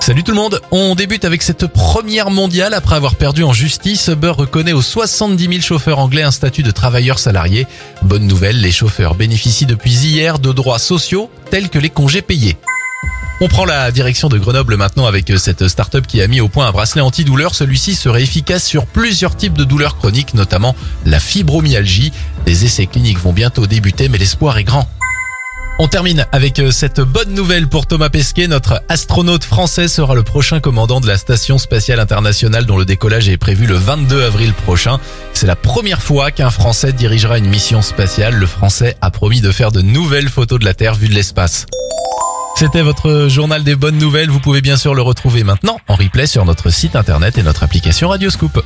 Salut tout le monde, on débute avec cette première mondiale après avoir perdu en justice. Uber reconnaît aux 70 000 chauffeurs anglais un statut de travailleur salarié. Bonne nouvelle, les chauffeurs bénéficient depuis hier de droits sociaux tels que les congés payés. On prend la direction de Grenoble maintenant avec cette start-up qui a mis au point un bracelet antidouleur. Celui-ci serait efficace sur plusieurs types de douleurs chroniques, notamment la fibromyalgie. Les essais cliniques vont bientôt débuter, mais l'espoir est grand. On termine avec euh, cette bonne nouvelle pour Thomas Pesquet. Notre astronaute français sera le prochain commandant de la Station spatiale internationale dont le décollage est prévu le 22 avril prochain. C'est la première fois qu'un Français dirigera une mission spatiale. Le Français a promis de faire de nouvelles photos de la Terre vue de l'espace. C'était votre journal des bonnes nouvelles. Vous pouvez bien sûr le retrouver maintenant en replay sur notre site internet et notre application Radioscoop.